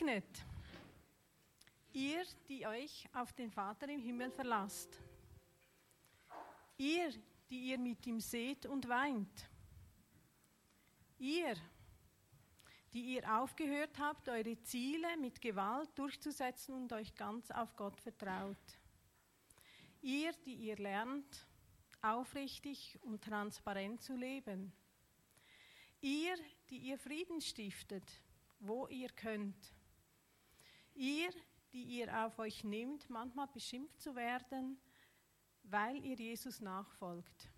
Gesegnet, ihr, die euch auf den Vater im Himmel verlasst, ihr, die ihr mit ihm seht und weint, ihr, die ihr aufgehört habt, eure Ziele mit Gewalt durchzusetzen und euch ganz auf Gott vertraut, ihr, die ihr lernt, aufrichtig und transparent zu leben, ihr, die ihr Frieden stiftet, wo ihr könnt. Ihr, die ihr auf euch nehmt, manchmal beschimpft zu werden, weil ihr Jesus nachfolgt.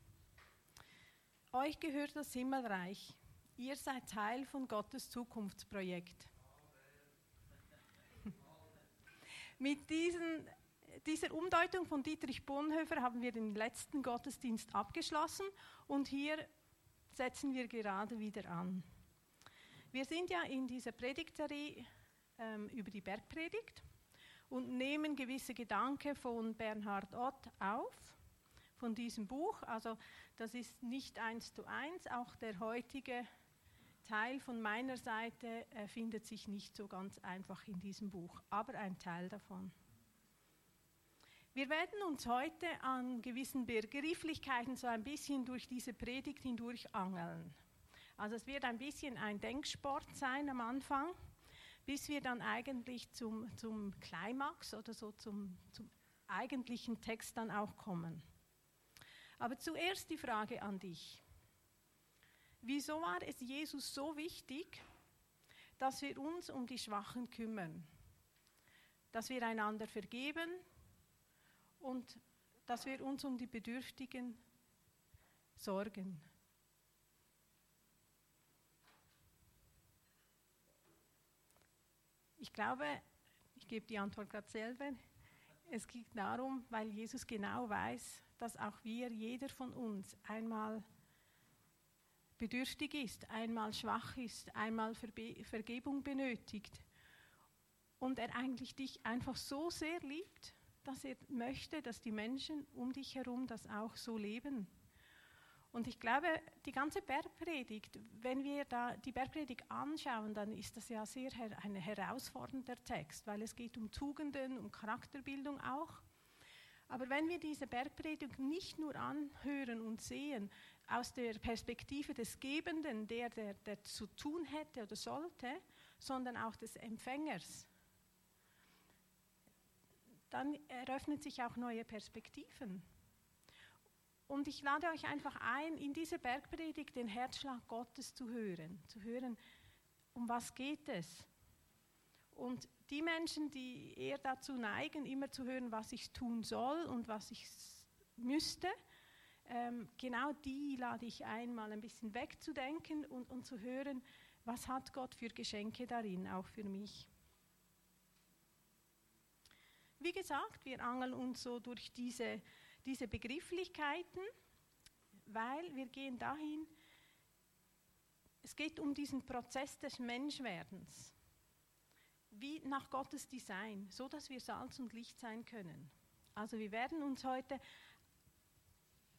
Euch gehört das Himmelreich. Ihr seid Teil von Gottes Zukunftsprojekt. Mit diesen, dieser Umdeutung von Dietrich Bonhoeffer haben wir den letzten Gottesdienst abgeschlossen und hier setzen wir gerade wieder an. Wir sind ja in dieser Predigtserie ähm, über die Bergpredigt und nehmen gewisse Gedanken von Bernhard Ott auf, von diesem Buch. Also das ist nicht eins zu eins, auch der heutige Teil von meiner Seite äh, findet sich nicht so ganz einfach in diesem Buch, aber ein Teil davon. Wir werden uns heute an gewissen Begrifflichkeiten so ein bisschen durch diese Predigt hindurch angeln. Also es wird ein bisschen ein Denksport sein am Anfang, bis wir dann eigentlich zum, zum Climax oder so zum, zum eigentlichen Text dann auch kommen. Aber zuerst die Frage an dich. Wieso war es Jesus so wichtig, dass wir uns um die Schwachen kümmern? Dass wir einander vergeben und dass wir uns um die Bedürftigen sorgen? Ich glaube, ich gebe die Antwort gerade selber. Es geht darum, weil Jesus genau weiß, dass auch wir, jeder von uns, einmal bedürftig ist, einmal schwach ist, einmal Verbe Vergebung benötigt. Und er eigentlich dich einfach so sehr liebt, dass er möchte, dass die Menschen um dich herum das auch so leben. Und ich glaube, die ganze Bergpredigt, wenn wir da die Bergpredigt anschauen, dann ist das ja sehr ein herausfordernder Text, weil es geht um Tugenden, um Charakterbildung auch. Aber wenn wir diese Bergpredigt nicht nur anhören und sehen aus der Perspektive des Gebenden, der, der, der zu tun hätte oder sollte, sondern auch des Empfängers, dann eröffnen sich auch neue Perspektiven. Und ich lade euch einfach ein, in dieser Bergpredigt den Herzschlag Gottes zu hören, zu hören, um was geht es. Und die Menschen, die eher dazu neigen, immer zu hören, was ich tun soll und was ich müsste, ähm, genau die lade ich ein, mal ein bisschen wegzudenken und, und zu hören, was hat Gott für Geschenke darin, auch für mich. Wie gesagt, wir angeln uns so durch diese diese Begrifflichkeiten, weil wir gehen dahin, es geht um diesen Prozess des Menschwerdens, wie nach Gottes Design, so dass wir Salz und Licht sein können. Also wir werden uns heute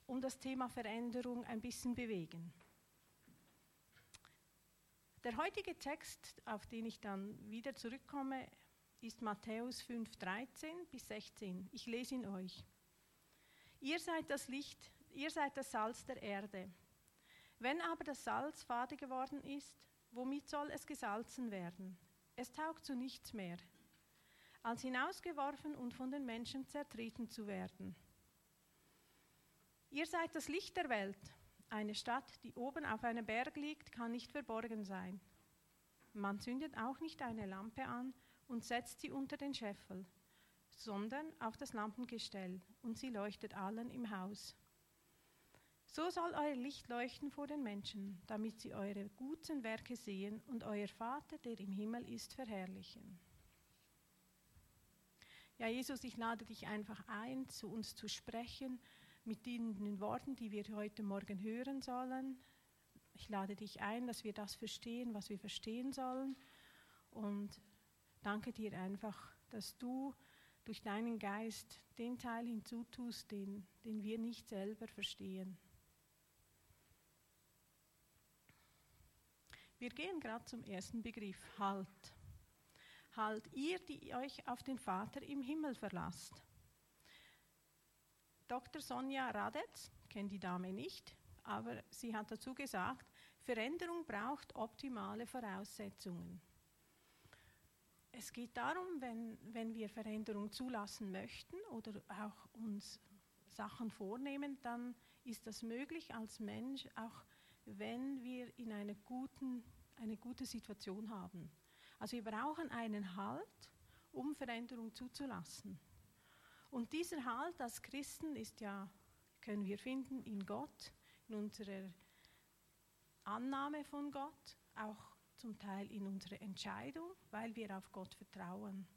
um das Thema Veränderung ein bisschen bewegen. Der heutige Text, auf den ich dann wieder zurückkomme, ist Matthäus 5, 13 bis 16. Ich lese ihn euch. Ihr seid das Licht, ihr seid das Salz der Erde. Wenn aber das Salz fade geworden ist, womit soll es gesalzen werden? Es taugt zu nichts mehr, als hinausgeworfen und von den Menschen zertreten zu werden. Ihr seid das Licht der Welt. Eine Stadt, die oben auf einem Berg liegt, kann nicht verborgen sein. Man zündet auch nicht eine Lampe an und setzt sie unter den Scheffel sondern auf das Lampengestell, und sie leuchtet allen im Haus. So soll euer Licht leuchten vor den Menschen, damit sie eure guten Werke sehen und euer Vater, der im Himmel ist, verherrlichen. Ja, Jesus, ich lade dich einfach ein, zu uns zu sprechen mit den Worten, die wir heute Morgen hören sollen. Ich lade dich ein, dass wir das verstehen, was wir verstehen sollen. Und danke dir einfach, dass du durch deinen Geist den Teil hinzutust, den, den wir nicht selber verstehen. Wir gehen gerade zum ersten Begriff, Halt. halt ihr, die euch auf den Vater im Himmel verlasst. Dr. Sonja Radetz, kennt die Dame nicht, aber sie hat dazu gesagt, Veränderung braucht optimale Voraussetzungen. Es geht darum, wenn, wenn wir Veränderung zulassen möchten oder auch uns Sachen vornehmen, dann ist das möglich als Mensch, auch wenn wir in einer guten, eine gute Situation haben. Also wir brauchen einen Halt, um Veränderung zuzulassen. Und dieser Halt als Christen ist ja, können wir finden in Gott, in unserer Annahme von Gott, auch zum Teil in unserer Entscheidung, weil wir auf Gott vertrauen.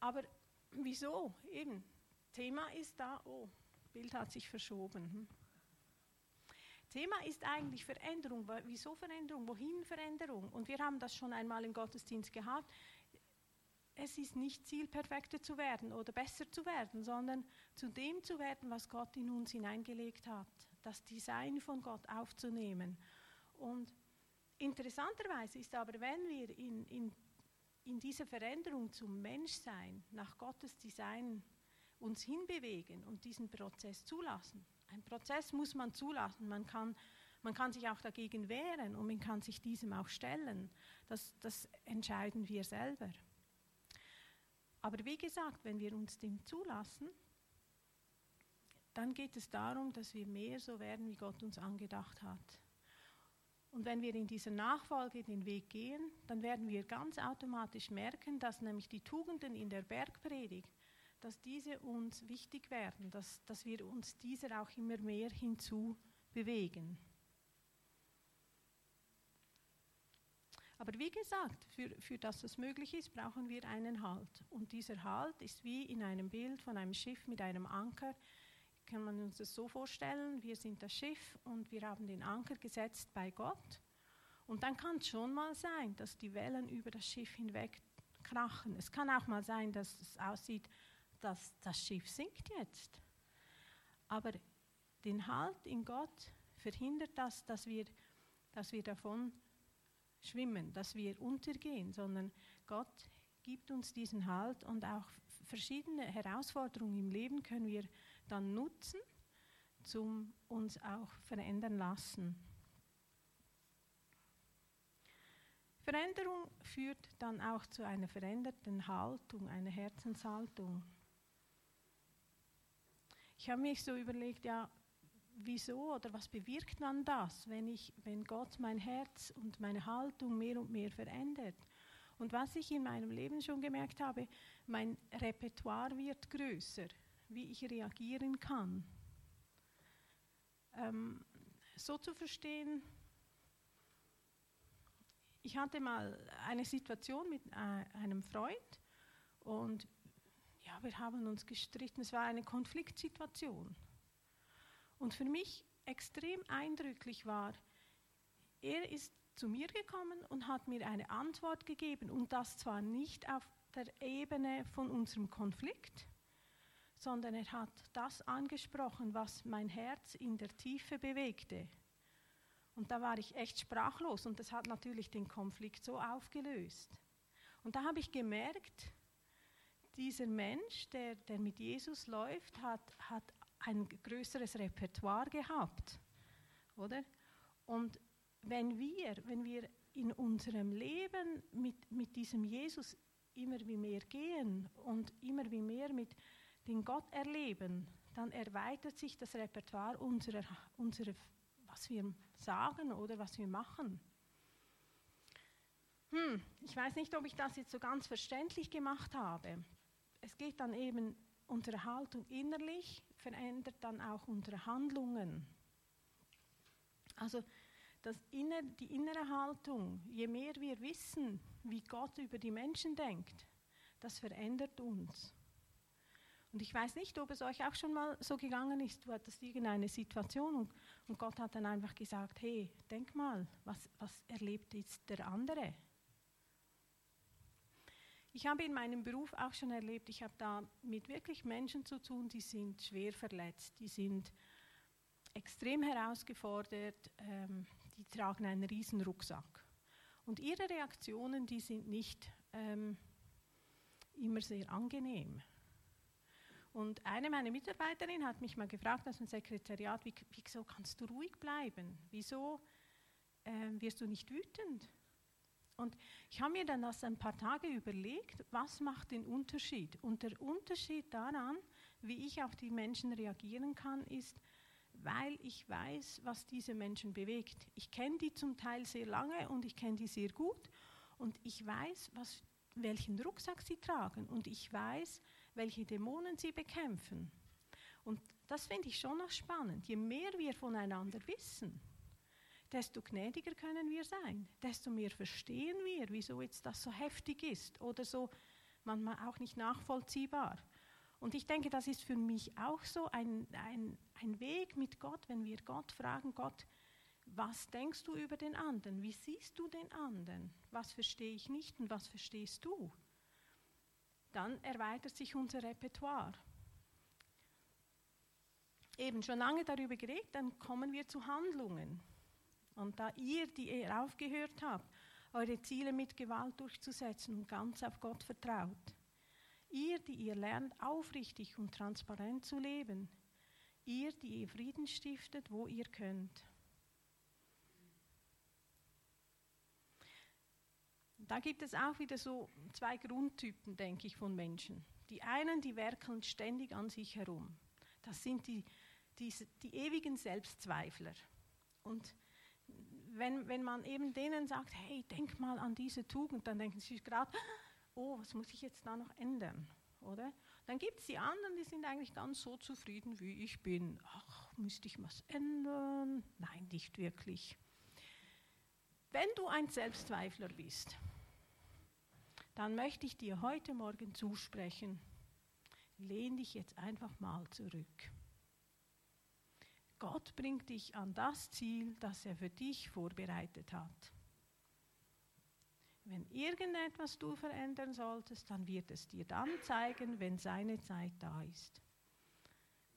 Aber wieso? Eben, Thema ist da, oh, Bild hat sich verschoben. Hm? Thema ist eigentlich Veränderung. Wieso Veränderung? Wohin Veränderung? Und wir haben das schon einmal im Gottesdienst gehabt. Es ist nicht Ziel, perfekter zu werden oder besser zu werden, sondern zu dem zu werden, was Gott in uns hineingelegt hat. Das Design von Gott aufzunehmen. Und interessanterweise ist aber, wenn wir in, in, in dieser Veränderung zum Menschsein nach Gottes Design uns hinbewegen und diesen Prozess zulassen, ein Prozess muss man zulassen. Man kann, man kann sich auch dagegen wehren und man kann sich diesem auch stellen. Das, das entscheiden wir selber. Aber wie gesagt, wenn wir uns dem zulassen, dann geht es darum, dass wir mehr so werden, wie Gott uns angedacht hat. Und wenn wir in dieser Nachfolge den Weg gehen, dann werden wir ganz automatisch merken, dass nämlich die Tugenden in der Bergpredigt dass diese uns wichtig werden, dass, dass wir uns dieser auch immer mehr hinzu bewegen. Aber wie gesagt, für, für das möglich ist, brauchen wir einen Halt. Und dieser Halt ist wie in einem Bild von einem Schiff mit einem Anker. Kann man uns das so vorstellen, wir sind das Schiff und wir haben den Anker gesetzt bei Gott. Und dann kann es schon mal sein, dass die Wellen über das Schiff hinweg krachen. Es kann auch mal sein, dass es aussieht, dass das Schiff sinkt jetzt. Aber den Halt in Gott verhindert das, dass wir, dass wir davon schwimmen, dass wir untergehen, sondern Gott gibt uns diesen Halt und auch verschiedene Herausforderungen im Leben können wir dann nutzen, zum uns auch verändern lassen. Veränderung führt dann auch zu einer veränderten Haltung, einer Herzenshaltung. Ich habe mich so überlegt, ja, wieso oder was bewirkt man das, wenn, ich, wenn Gott mein Herz und meine Haltung mehr und mehr verändert? Und was ich in meinem Leben schon gemerkt habe, mein Repertoire wird größer, wie ich reagieren kann. Ähm, so zu verstehen, ich hatte mal eine Situation mit äh, einem Freund und ja, wir haben uns gestritten, es war eine Konfliktsituation. Und für mich extrem eindrücklich war, er ist zu mir gekommen und hat mir eine Antwort gegeben und das zwar nicht auf der Ebene von unserem Konflikt, sondern er hat das angesprochen, was mein Herz in der Tiefe bewegte. Und da war ich echt sprachlos und das hat natürlich den Konflikt so aufgelöst. Und da habe ich gemerkt, dieser Mensch, der, der mit Jesus läuft, hat, hat ein größeres Repertoire gehabt. Oder? Und wenn wir, wenn wir in unserem Leben mit, mit diesem Jesus immer wie mehr gehen und immer wie mehr mit den Gott erleben, dann erweitert sich das Repertoire unserer, unserer was wir sagen oder was wir machen. Hm, ich weiß nicht, ob ich das jetzt so ganz verständlich gemacht habe es geht dann eben, unsere Haltung innerlich verändert dann auch unsere Handlungen. Also das inner, die innere Haltung, je mehr wir wissen, wie Gott über die Menschen denkt, das verändert uns. Und ich weiß nicht, ob es euch auch schon mal so gegangen ist, du hattest irgendeine Situation und, und Gott hat dann einfach gesagt, hey, denk mal, was, was erlebt jetzt der andere? Ich habe in meinem Beruf auch schon erlebt, ich habe da mit wirklich Menschen zu tun, die sind schwer verletzt, die sind extrem herausgefordert, ähm, die tragen einen riesen Rucksack. Und ihre Reaktionen, die sind nicht ähm, immer sehr angenehm. Und eine meiner Mitarbeiterinnen hat mich mal gefragt aus dem Sekretariat, wie, wieso kannst du ruhig bleiben? Wieso äh, wirst du nicht wütend? Und ich habe mir dann das ein paar Tage überlegt, was macht den Unterschied? Und der Unterschied daran, wie ich auf die Menschen reagieren kann, ist, weil ich weiß, was diese Menschen bewegt. Ich kenne die zum Teil sehr lange und ich kenne die sehr gut und ich weiß, was, welchen Rucksack sie tragen und ich weiß, welche Dämonen sie bekämpfen. Und das finde ich schon noch spannend. Je mehr wir voneinander wissen, desto gnädiger können wir sein, desto mehr verstehen wir, wieso jetzt das so heftig ist oder so manchmal auch nicht nachvollziehbar. Und ich denke, das ist für mich auch so ein, ein, ein Weg mit Gott, wenn wir Gott fragen, Gott, was denkst du über den anderen? Wie siehst du den anderen? Was verstehe ich nicht und was verstehst du? Dann erweitert sich unser Repertoire. Eben schon lange darüber geredet, dann kommen wir zu Handlungen. Und da ihr, die ihr aufgehört habt, eure Ziele mit Gewalt durchzusetzen und ganz auf Gott vertraut, ihr, die ihr lernt, aufrichtig und transparent zu leben, ihr, die ihr Frieden stiftet, wo ihr könnt. Da gibt es auch wieder so zwei Grundtypen, denke ich, von Menschen. Die einen, die werkeln ständig an sich herum. Das sind die, die, die ewigen Selbstzweifler. Und wenn, wenn man eben denen sagt, hey, denk mal an diese Tugend, dann denken sie gerade, oh, was muss ich jetzt da noch ändern? Oder? Dann gibt es die anderen, die sind eigentlich ganz so zufrieden, wie ich bin. Ach, müsste ich was ändern? Nein, nicht wirklich. Wenn du ein Selbstzweifler bist, dann möchte ich dir heute Morgen zusprechen, lehn dich jetzt einfach mal zurück. Gott bringt dich an das Ziel, das er für dich vorbereitet hat. Wenn irgendetwas du verändern solltest, dann wird es dir dann zeigen, wenn seine Zeit da ist.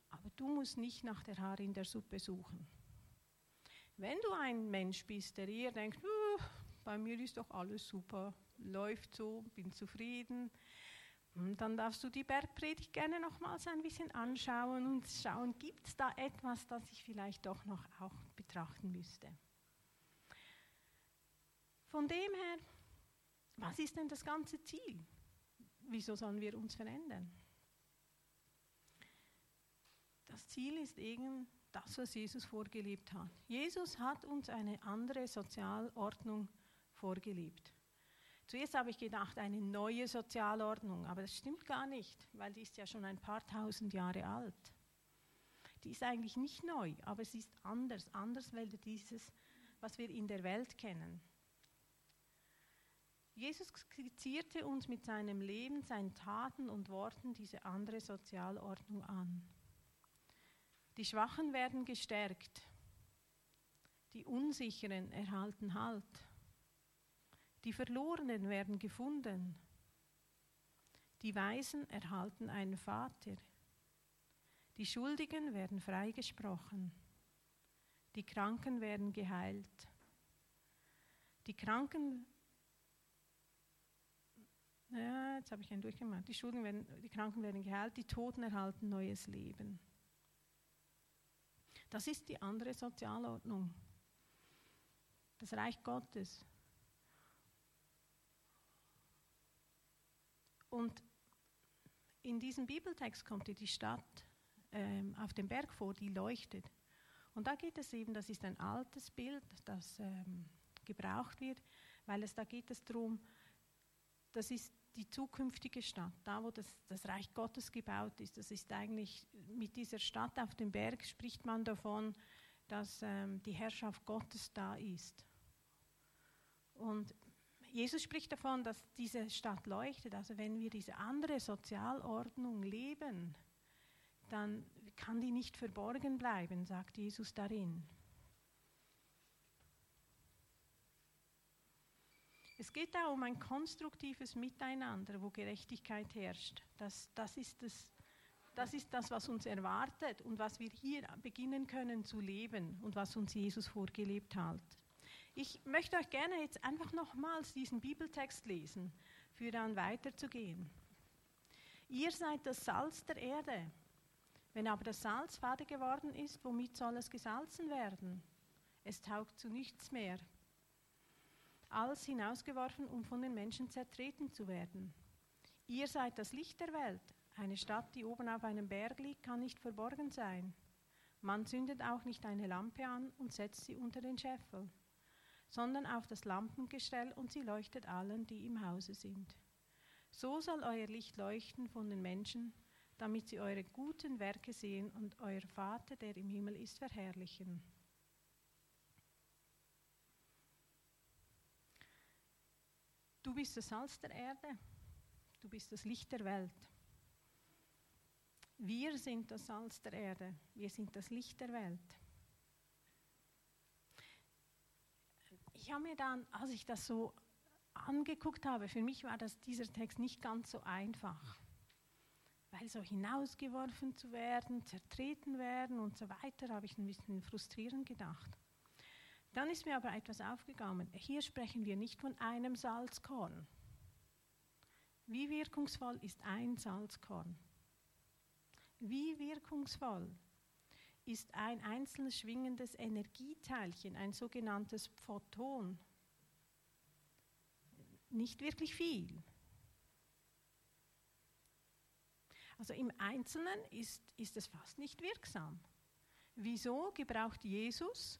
Aber du musst nicht nach der Haar in der Suppe suchen. Wenn du ein Mensch bist, der eher denkt, bei mir ist doch alles super, läuft so, bin zufrieden, hm, dann darfst du die Bergpredigt gerne nochmals ein bisschen anschauen und schauen, gibt es da etwas, das ich vielleicht doch noch auch betrachten müsste. Von dem her, was ist denn das ganze Ziel? Wieso sollen wir uns verändern? Das Ziel ist eben das, was Jesus vorgelebt hat. Jesus hat uns eine andere Sozialordnung vorgelebt. Zuerst habe ich gedacht, eine neue Sozialordnung, aber das stimmt gar nicht, weil die ist ja schon ein paar tausend Jahre alt. Die ist eigentlich nicht neu, aber sie ist anders, anders weil dieses, was wir in der Welt kennen. Jesus skizzierte uns mit seinem Leben, seinen Taten und Worten diese andere Sozialordnung an. Die Schwachen werden gestärkt, die Unsicheren erhalten Halt. Die Verlorenen werden gefunden. Die Weisen erhalten einen Vater. Die Schuldigen werden freigesprochen. Die Kranken werden geheilt. Die Kranken ja, jetzt habe ich einen durchgemacht. Die, Schuldigen werden, die Kranken werden geheilt, die Toten erhalten neues Leben. Das ist die andere Sozialordnung. Das Reich Gottes. Und in diesem Bibeltext kommt die Stadt ähm, auf dem Berg vor, die leuchtet. Und da geht es eben, das ist ein altes Bild, das ähm, gebraucht wird, weil es da geht es darum, das ist die zukünftige Stadt, da wo das, das Reich Gottes gebaut ist. Das ist eigentlich mit dieser Stadt auf dem Berg spricht man davon, dass ähm, die Herrschaft Gottes da ist. Und Jesus spricht davon, dass diese Stadt leuchtet. Also wenn wir diese andere Sozialordnung leben, dann kann die nicht verborgen bleiben, sagt Jesus darin. Es geht da um ein konstruktives Miteinander, wo Gerechtigkeit herrscht. Das, das, ist das, das ist das, was uns erwartet und was wir hier beginnen können zu leben und was uns Jesus vorgelebt hat. Ich möchte euch gerne jetzt einfach nochmals diesen Bibeltext lesen, für dann weiterzugehen. Ihr seid das Salz der Erde. Wenn aber das Salz fade geworden ist, womit soll es gesalzen werden? Es taugt zu nichts mehr, als hinausgeworfen, um von den Menschen zertreten zu werden. Ihr seid das Licht der Welt. Eine Stadt, die oben auf einem Berg liegt, kann nicht verborgen sein. Man zündet auch nicht eine Lampe an und setzt sie unter den Scheffel, sondern auf das Lampengestell und sie leuchtet allen, die im Hause sind. So soll euer Licht leuchten von den Menschen, damit sie eure guten Werke sehen und euer Vater, der im Himmel ist, verherrlichen. Du bist das Salz der Erde, du bist das Licht der Welt. Wir sind das Salz der Erde, wir sind das Licht der Welt. Ich habe mir dann, als ich das so angeguckt habe, für mich war das, dieser Text nicht ganz so einfach. Weil so hinausgeworfen zu werden, zertreten werden und so weiter, habe ich ein bisschen frustrierend gedacht. Dann ist mir aber etwas aufgegangen. Hier sprechen wir nicht von einem Salzkorn. Wie wirkungsvoll ist ein Salzkorn? Wie wirkungsvoll ist ein einzelnes schwingendes Energieteilchen, ein sogenanntes Photon? Nicht wirklich viel. Also im Einzelnen ist, ist es fast nicht wirksam. Wieso gebraucht Jesus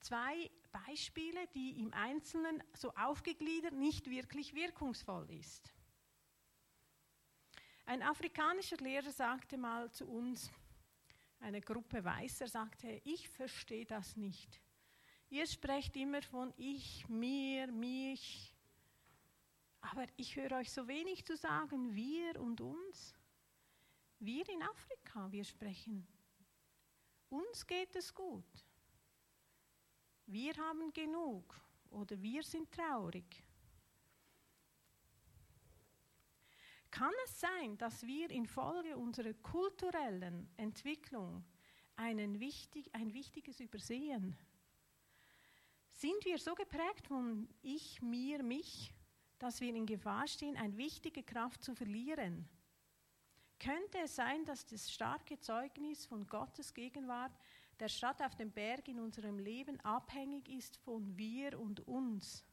zwei Beispiele, die im Einzelnen so aufgegliedert nicht wirklich wirkungsvoll ist? Ein afrikanischer Lehrer sagte mal zu uns, eine Gruppe Weißer sagte, ich verstehe das nicht. Ihr sprecht immer von ich, mir, mich, aber ich höre euch so wenig zu sagen, wir und uns. Wir in Afrika, wir sprechen, uns geht es gut. Wir haben genug oder wir sind traurig. Kann es sein, dass wir infolge unserer kulturellen Entwicklung wichtig, ein Wichtiges übersehen? Sind wir so geprägt von ich, mir, mich, dass wir in Gefahr stehen, eine wichtige Kraft zu verlieren? Könnte es sein, dass das starke Zeugnis von Gottes Gegenwart der Stadt auf dem Berg in unserem Leben abhängig ist von wir und uns?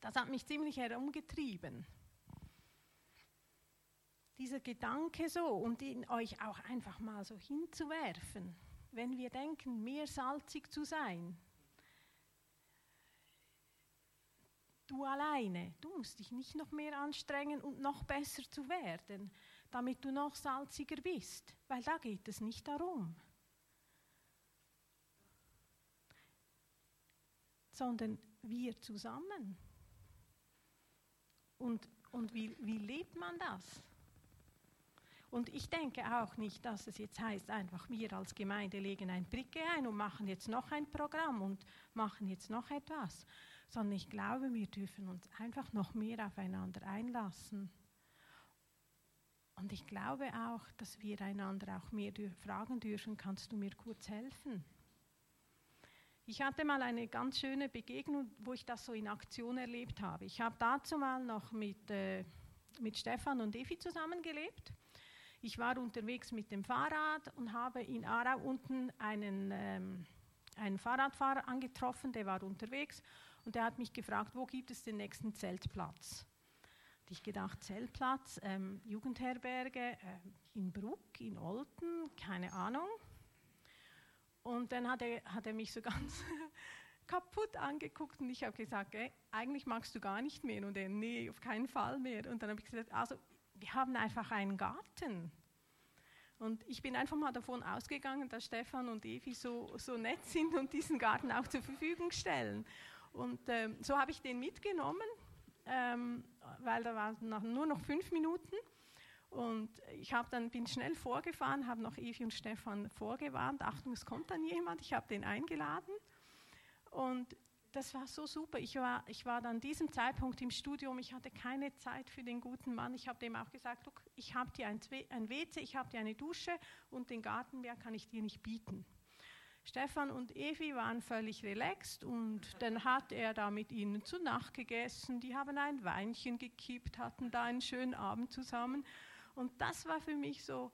Das hat mich ziemlich herumgetrieben. Dieser Gedanke so und ihn euch auch einfach mal so hinzuwerfen, wenn wir denken, mehr salzig zu sein. Du alleine, du musst dich nicht noch mehr anstrengen und noch besser zu werden, damit du noch salziger bist, weil da geht es nicht darum. Sondern wir zusammen. Und, und wie, wie lebt man das? Und ich denke auch nicht, dass es jetzt heißt, einfach wir als Gemeinde legen ein Bricke ein und machen jetzt noch ein Programm und machen jetzt noch etwas, sondern ich glaube, wir dürfen uns einfach noch mehr aufeinander einlassen. Und ich glaube auch, dass wir einander auch mehr fragen dürfen, kannst du mir kurz helfen? Ich hatte mal eine ganz schöne Begegnung, wo ich das so in Aktion erlebt habe. Ich habe dazu mal noch mit, äh, mit Stefan und Evi zusammengelebt. Ich war unterwegs mit dem Fahrrad und habe in Aarau unten einen, ähm, einen Fahrradfahrer angetroffen, der war unterwegs und der hat mich gefragt, wo gibt es den nächsten Zeltplatz? Und ich gedacht, Zeltplatz, ähm, Jugendherberge äh, in Bruck, in Olten, keine Ahnung. Und dann hat er, hat er mich so ganz kaputt angeguckt und ich habe gesagt, ey, eigentlich magst du gar nicht mehr. Und er, nee, auf keinen Fall mehr. Und dann habe ich gesagt, also wir haben einfach einen Garten. Und ich bin einfach mal davon ausgegangen, dass Stefan und Evi so, so nett sind und diesen Garten auch zur Verfügung stellen. Und ähm, so habe ich den mitgenommen, ähm, weil da waren nur noch fünf Minuten. Und ich dann, bin schnell vorgefahren, habe noch Evi und Stefan vorgewarnt, Achtung, es kommt dann jemand, ich habe den eingeladen. Und das war so super. Ich war, ich war dann diesem Zeitpunkt im Studium, ich hatte keine Zeit für den guten Mann. Ich habe dem auch gesagt, look, ich habe dir ein, ein WC, ich habe dir eine Dusche und den Garten mehr kann ich dir nicht bieten. Stefan und Evi waren völlig relaxed und dann hat er da mit ihnen zu Nacht gegessen. Die haben ein Weinchen gekippt, hatten da einen schönen Abend zusammen. Und das war für mich so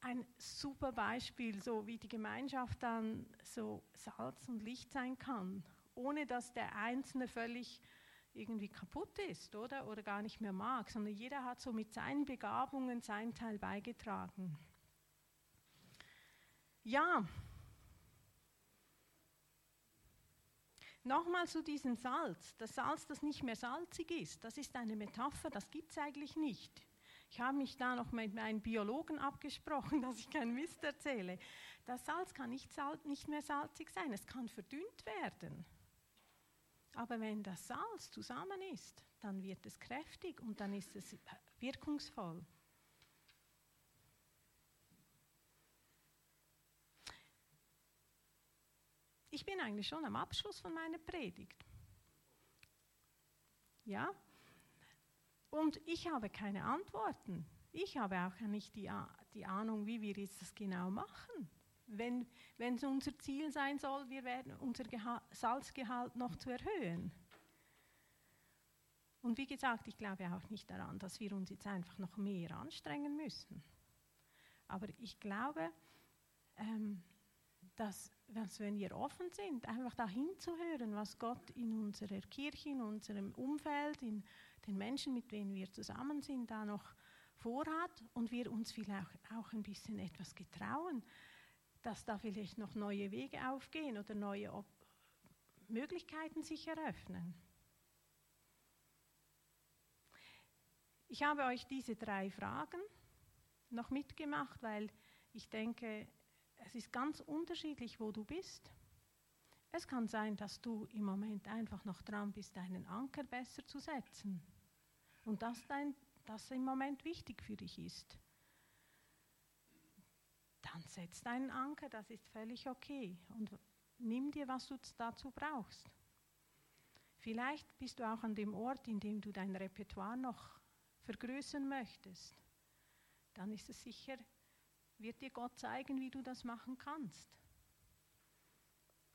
ein super Beispiel, so wie die Gemeinschaft dann so Salz und Licht sein kann, ohne dass der Einzelne völlig irgendwie kaputt ist, oder? Oder gar nicht mehr mag, sondern jeder hat so mit seinen Begabungen seinen Teil beigetragen. Ja, Nochmal zu diesem Salz. Das Salz, das nicht mehr salzig ist, das ist eine Metapher, das gibt es eigentlich nicht. Ich habe mich da noch mit meinen Biologen abgesprochen, dass ich keinen Mist erzähle. Das Salz kann nicht, sal nicht mehr salzig sein, es kann verdünnt werden. Aber wenn das Salz zusammen ist, dann wird es kräftig und dann ist es wirkungsvoll. Ich bin eigentlich schon am Abschluss von meiner Predigt. Ja? Und ich habe keine Antworten. Ich habe auch nicht die, die Ahnung, wie wir jetzt das genau machen. Wenn, es unser Ziel sein soll, wir werden unser Geha Salzgehalt noch zu erhöhen. Und wie gesagt, ich glaube auch nicht daran, dass wir uns jetzt einfach noch mehr anstrengen müssen. Aber ich glaube, ähm, dass, dass wenn wir offen sind, einfach dahin zu hören, was Gott in unserer Kirche, in unserem Umfeld, in den Menschen, mit denen wir zusammen sind, da noch vorhat und wir uns vielleicht auch ein bisschen etwas getrauen, dass da vielleicht noch neue Wege aufgehen oder neue Op Möglichkeiten sich eröffnen. Ich habe euch diese drei Fragen noch mitgemacht, weil ich denke, es ist ganz unterschiedlich, wo du bist. Es kann sein, dass du im Moment einfach noch dran bist, deinen Anker besser zu setzen. Und dass dein, das im Moment wichtig für dich ist. Dann setz deinen Anker, das ist völlig okay. Und nimm dir, was du dazu brauchst. Vielleicht bist du auch an dem Ort, in dem du dein Repertoire noch vergrößern möchtest. Dann ist es sicher wird dir Gott zeigen, wie du das machen kannst.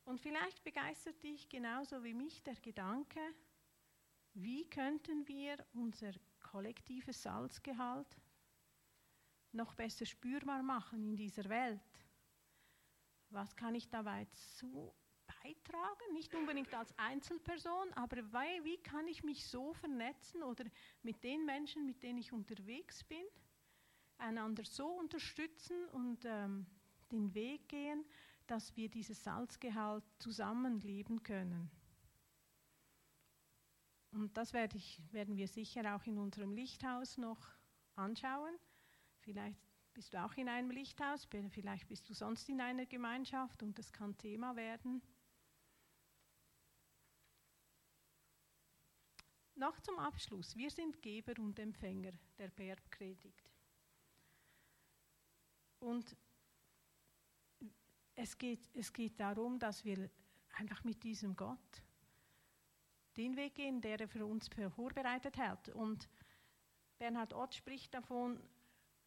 Und vielleicht begeistert dich genauso wie mich der Gedanke, wie könnten wir unser kollektives Salzgehalt noch besser spürbar machen in dieser Welt? Was kann ich dabei zu beitragen? Nicht unbedingt als Einzelperson, aber wie kann ich mich so vernetzen oder mit den Menschen, mit denen ich unterwegs bin? einander so unterstützen und ähm, den Weg gehen, dass wir dieses Salzgehalt zusammenleben können. Und das werde ich, werden wir sicher auch in unserem Lichthaus noch anschauen. Vielleicht bist du auch in einem Lichthaus, vielleicht bist du sonst in einer Gemeinschaft und das kann Thema werden. Noch zum Abschluss. Wir sind Geber und Empfänger der Bergpredigt. Und es geht, es geht darum, dass wir einfach mit diesem Gott den Weg gehen, der er für uns vorbereitet hat. Und Bernhard Ott spricht davon,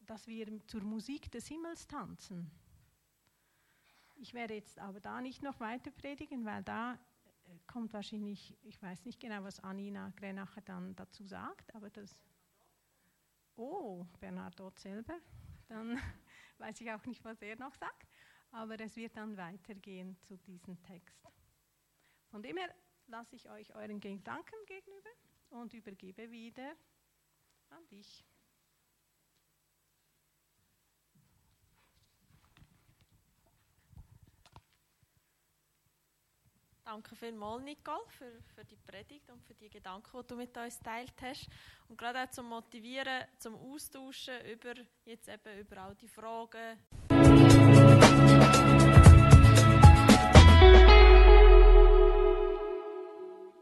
dass wir zur Musik des Himmels tanzen. Ich werde jetzt aber da nicht noch weiter predigen, weil da äh, kommt wahrscheinlich, ich weiß nicht genau, was Anina Grenacher dann dazu sagt, aber das. Oh, Bernhard Ott selber. Dann weiß ich auch nicht, was er noch sagt, aber es wird dann weitergehen zu diesem Text. Von dem her lasse ich euch euren Gedanken gegenüber und übergebe wieder an dich. Danke vielmals, Nicole, für, für die Predigt und für die Gedanken, die du mit uns teilt hast. Und gerade auch zum Motivieren, zum Austauschen über, jetzt eben über all die Fragen.